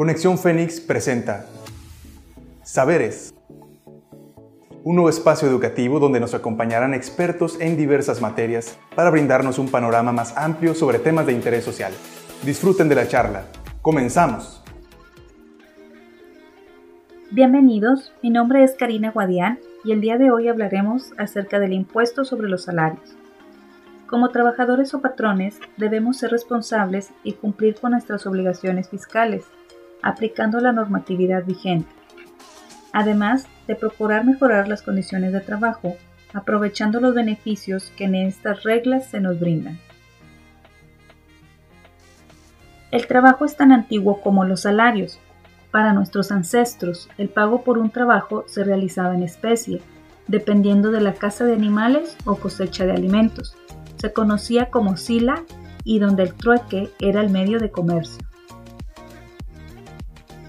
Conexión Fénix presenta Saberes, un nuevo espacio educativo donde nos acompañarán expertos en diversas materias para brindarnos un panorama más amplio sobre temas de interés social. Disfruten de la charla. Comenzamos. Bienvenidos, mi nombre es Karina Guadián y el día de hoy hablaremos acerca del impuesto sobre los salarios. Como trabajadores o patrones debemos ser responsables y cumplir con nuestras obligaciones fiscales aplicando la normatividad vigente, además de procurar mejorar las condiciones de trabajo, aprovechando los beneficios que en estas reglas se nos brindan. El trabajo es tan antiguo como los salarios. Para nuestros ancestros, el pago por un trabajo se realizaba en especie, dependiendo de la caza de animales o cosecha de alimentos. Se conocía como sila y donde el trueque era el medio de comercio.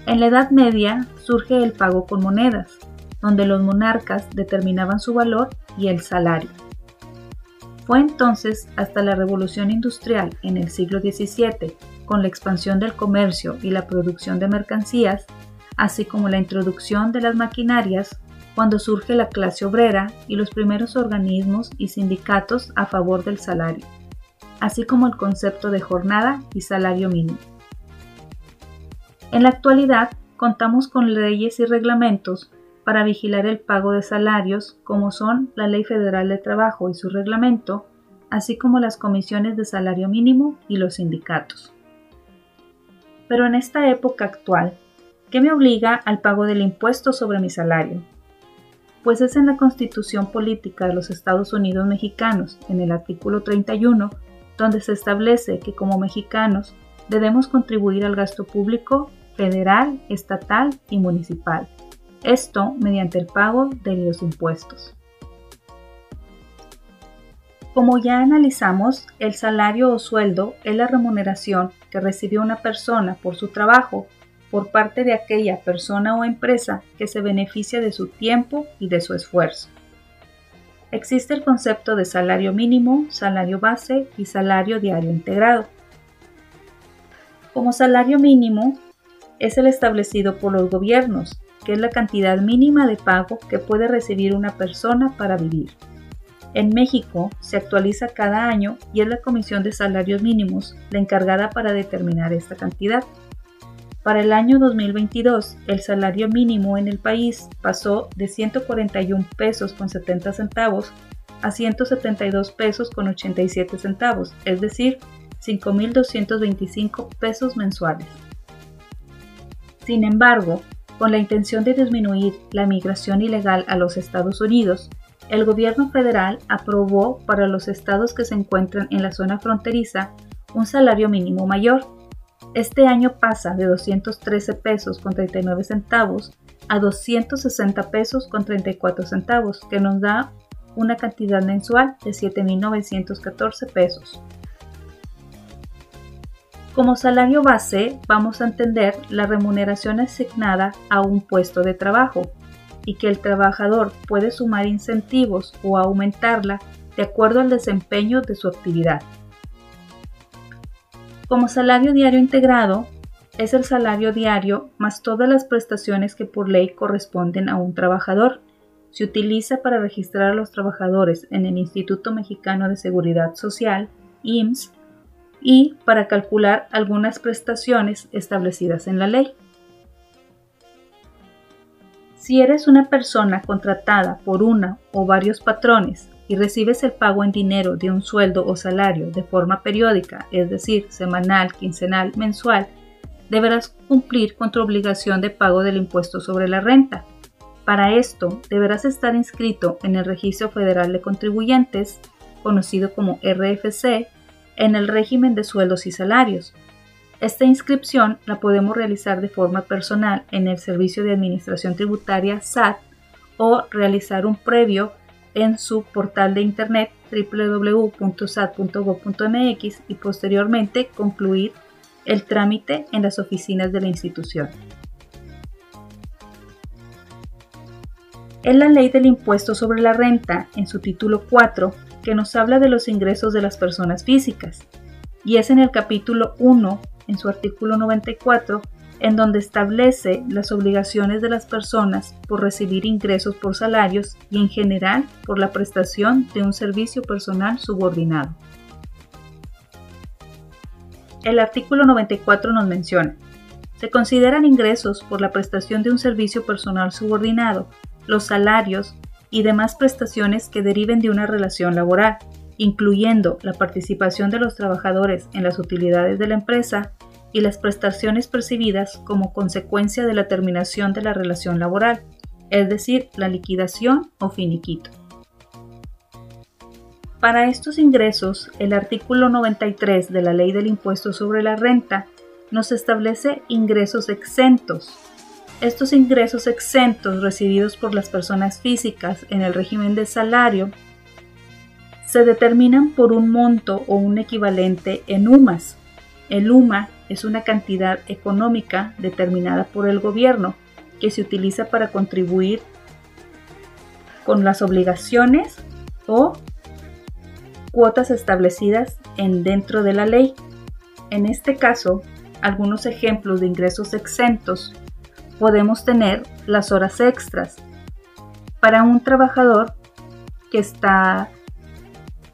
En la Edad Media surge el pago con monedas, donde los monarcas determinaban su valor y el salario. Fue entonces hasta la Revolución Industrial en el siglo XVII, con la expansión del comercio y la producción de mercancías, así como la introducción de las maquinarias, cuando surge la clase obrera y los primeros organismos y sindicatos a favor del salario, así como el concepto de jornada y salario mínimo. En la actualidad, contamos con leyes y reglamentos para vigilar el pago de salarios, como son la Ley Federal de Trabajo y su reglamento, así como las comisiones de salario mínimo y los sindicatos. Pero en esta época actual, ¿qué me obliga al pago del impuesto sobre mi salario? Pues es en la Constitución Política de los Estados Unidos Mexicanos, en el artículo 31, donde se establece que como mexicanos debemos contribuir al gasto público federal, estatal y municipal. Esto mediante el pago de los impuestos. Como ya analizamos, el salario o sueldo es la remuneración que recibió una persona por su trabajo por parte de aquella persona o empresa que se beneficia de su tiempo y de su esfuerzo. Existe el concepto de salario mínimo, salario base y salario diario integrado. Como salario mínimo es el establecido por los gobiernos, que es la cantidad mínima de pago que puede recibir una persona para vivir. En México se actualiza cada año y es la Comisión de Salarios Mínimos la encargada para determinar esta cantidad. Para el año 2022, el salario mínimo en el país pasó de 141 pesos con 70 centavos a 172 pesos con 87 centavos, es decir, 5.225 pesos mensuales. Sin embargo, con la intención de disminuir la migración ilegal a los Estados Unidos, el gobierno federal aprobó para los estados que se encuentran en la zona fronteriza un salario mínimo mayor. Este año pasa de 213 pesos con 39 centavos a 260 pesos con 34 centavos, que nos da una cantidad mensual de 7.914 pesos. Como salario base vamos a entender la remuneración asignada a un puesto de trabajo y que el trabajador puede sumar incentivos o aumentarla de acuerdo al desempeño de su actividad. Como salario diario integrado es el salario diario más todas las prestaciones que por ley corresponden a un trabajador. Se utiliza para registrar a los trabajadores en el Instituto Mexicano de Seguridad Social, IMSS, y para calcular algunas prestaciones establecidas en la ley. Si eres una persona contratada por una o varios patrones y recibes el pago en dinero de un sueldo o salario de forma periódica, es decir, semanal, quincenal, mensual, deberás cumplir con tu obligación de pago del impuesto sobre la renta. Para esto, deberás estar inscrito en el Registro Federal de Contribuyentes, conocido como RFC, en el régimen de sueldos y salarios. Esta inscripción la podemos realizar de forma personal en el Servicio de Administración Tributaria SAT o realizar un previo en su portal de internet www.sat.gov.mx y posteriormente concluir el trámite en las oficinas de la institución. En la ley del impuesto sobre la renta, en su título 4, que nos habla de los ingresos de las personas físicas, y es en el capítulo 1, en su artículo 94, en donde establece las obligaciones de las personas por recibir ingresos por salarios y en general por la prestación de un servicio personal subordinado. El artículo 94 nos menciona, se consideran ingresos por la prestación de un servicio personal subordinado, los salarios y demás prestaciones que deriven de una relación laboral, incluyendo la participación de los trabajadores en las utilidades de la empresa y las prestaciones percibidas como consecuencia de la terminación de la relación laboral, es decir, la liquidación o finiquito. Para estos ingresos, el artículo 93 de la Ley del Impuesto sobre la Renta nos establece ingresos exentos. Estos ingresos exentos recibidos por las personas físicas en el régimen de salario se determinan por un monto o un equivalente en UMAS. El UMA es una cantidad económica determinada por el gobierno que se utiliza para contribuir con las obligaciones o cuotas establecidas en dentro de la ley. En este caso, algunos ejemplos de ingresos exentos podemos tener las horas extras. Para un trabajador que está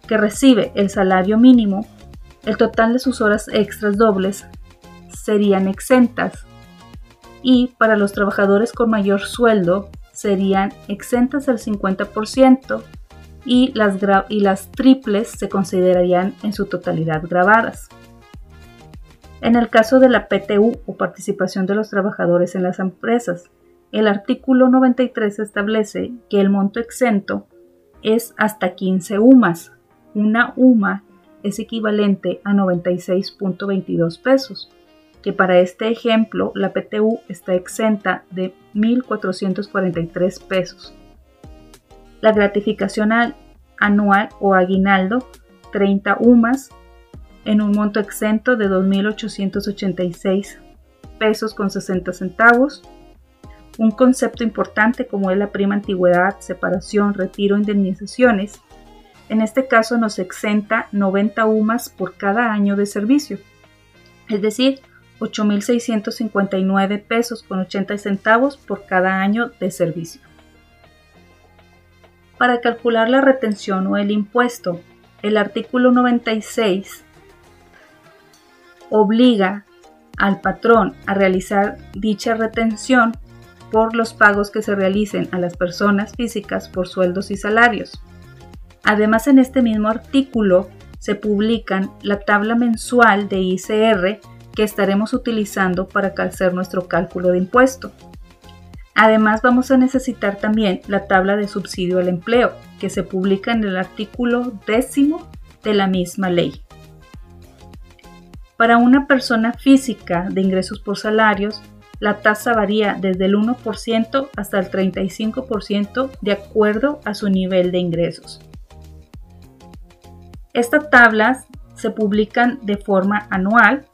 que recibe el salario mínimo, el total de sus horas extras dobles serían exentas y para los trabajadores con mayor sueldo serían exentas al 50% y las, y las triples se considerarían en su totalidad grabadas. En el caso de la PTU o participación de los trabajadores en las empresas, el artículo 93 establece que el monto exento es hasta 15 UMAS. Una UMA es equivalente a 96.22 pesos que para este ejemplo la PTU está exenta de 1.443 pesos. La gratificación anual o aguinaldo, 30 UMAS, en un monto exento de 2.886 pesos con 60 centavos. Un concepto importante como es la prima antigüedad, separación, retiro, indemnizaciones. En este caso nos exenta 90 UMAS por cada año de servicio. Es decir, 8.659 pesos con 80 centavos por cada año de servicio. Para calcular la retención o el impuesto, el artículo 96 obliga al patrón a realizar dicha retención por los pagos que se realicen a las personas físicas por sueldos y salarios. Además, en este mismo artículo se publican la tabla mensual de ICR que estaremos utilizando para hacer nuestro cálculo de impuesto. Además vamos a necesitar también la tabla de subsidio al empleo, que se publica en el artículo décimo de la misma ley. Para una persona física de ingresos por salarios, la tasa varía desde el 1% hasta el 35% de acuerdo a su nivel de ingresos. Estas tablas se publican de forma anual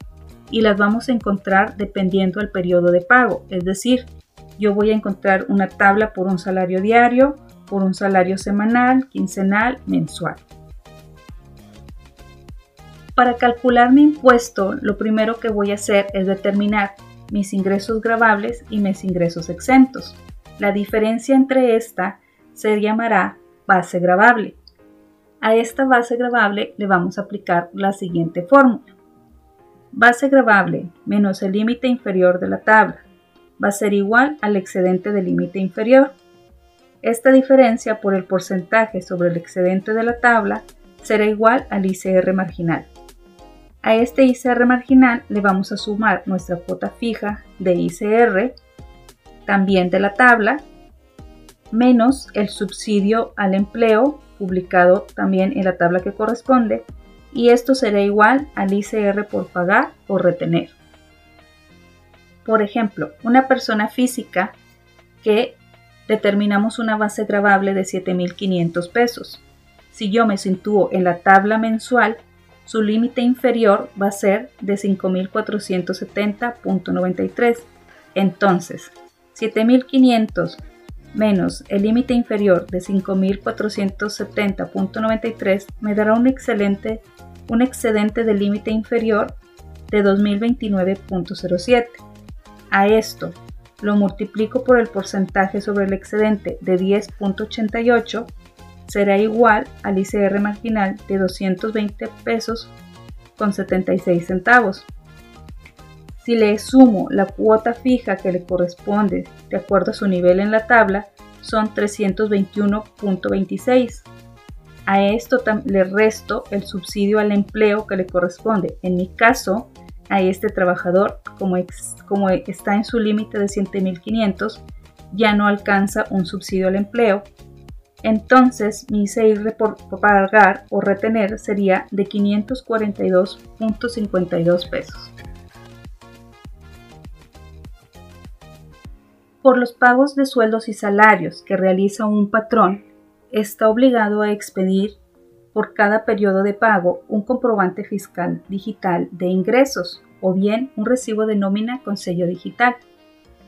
y las vamos a encontrar dependiendo del periodo de pago. Es decir, yo voy a encontrar una tabla por un salario diario, por un salario semanal, quincenal, mensual. Para calcular mi impuesto, lo primero que voy a hacer es determinar mis ingresos grabables y mis ingresos exentos. La diferencia entre esta se llamará base grabable. A esta base grabable le vamos a aplicar la siguiente fórmula. Base grabable menos el límite inferior de la tabla va a ser igual al excedente del límite inferior. Esta diferencia por el porcentaje sobre el excedente de la tabla será igual al ICR marginal. A este ICR marginal le vamos a sumar nuestra cuota fija de ICR, también de la tabla, menos el subsidio al empleo publicado también en la tabla que corresponde, y esto será igual al ICR por pagar o retener. Por ejemplo, una persona física que determinamos una base grabable de 7.500 pesos. Si yo me sitúo en la tabla mensual, su límite inferior va a ser de 5.470.93. Entonces, 7.500 menos el límite inferior de 5.470.93 me dará un excelente un excedente del límite inferior de 2029.07. A esto lo multiplico por el porcentaje sobre el excedente de 10.88 será igual al ICR marginal de 220 pesos con 76 centavos. Si le sumo la cuota fija que le corresponde de acuerdo a su nivel en la tabla, son 321.26. A esto le resto el subsidio al empleo que le corresponde. En mi caso, a este trabajador, como, como está en su límite de 7.500, ya no alcanza un subsidio al empleo. Entonces mi ICR por pagar o retener sería de 542.52 pesos. Por los pagos de sueldos y salarios que realiza un patrón, está obligado a expedir por cada periodo de pago un comprobante fiscal digital de ingresos o bien un recibo de nómina con sello digital,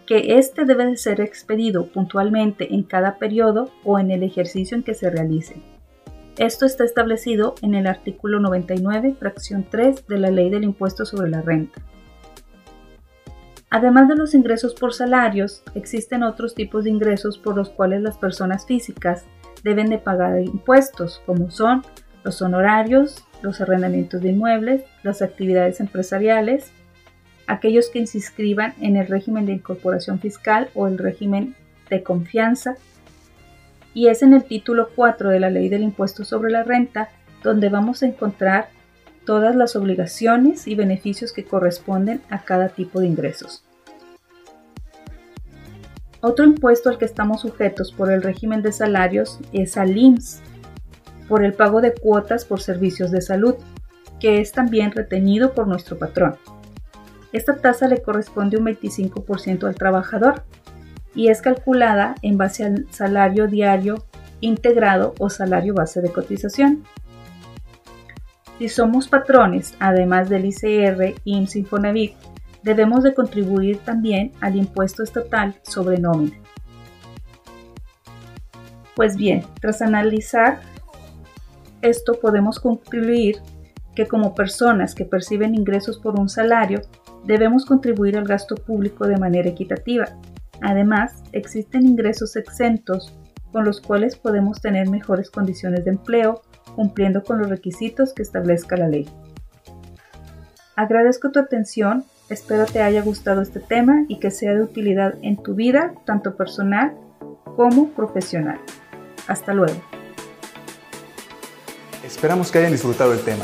que éste debe de ser expedido puntualmente en cada periodo o en el ejercicio en que se realice. Esto está establecido en el artículo 99, fracción 3 de la Ley del Impuesto sobre la Renta. Además de los ingresos por salarios, existen otros tipos de ingresos por los cuales las personas físicas deben de pagar impuestos, como son los honorarios, los arrendamientos de inmuebles, las actividades empresariales, aquellos que se inscriban en el régimen de incorporación fiscal o el régimen de confianza. Y es en el título 4 de la Ley del Impuesto sobre la Renta donde vamos a encontrar todas las obligaciones y beneficios que corresponden a cada tipo de ingresos. Otro impuesto al que estamos sujetos por el régimen de salarios es al IMSS, por el pago de cuotas por servicios de salud, que es también retenido por nuestro patrón. Esta tasa le corresponde un 25% al trabajador y es calculada en base al salario diario integrado o salario base de cotización. Si somos patrones, además del ICR, IMSS y Infonavit, debemos de contribuir también al impuesto estatal sobre nómina. Pues bien, tras analizar esto podemos concluir que como personas que perciben ingresos por un salario, debemos contribuir al gasto público de manera equitativa. Además, existen ingresos exentos con los cuales podemos tener mejores condiciones de empleo cumpliendo con los requisitos que establezca la ley. Agradezco tu atención, espero te haya gustado este tema y que sea de utilidad en tu vida, tanto personal como profesional. Hasta luego. Esperamos que hayan disfrutado el tema.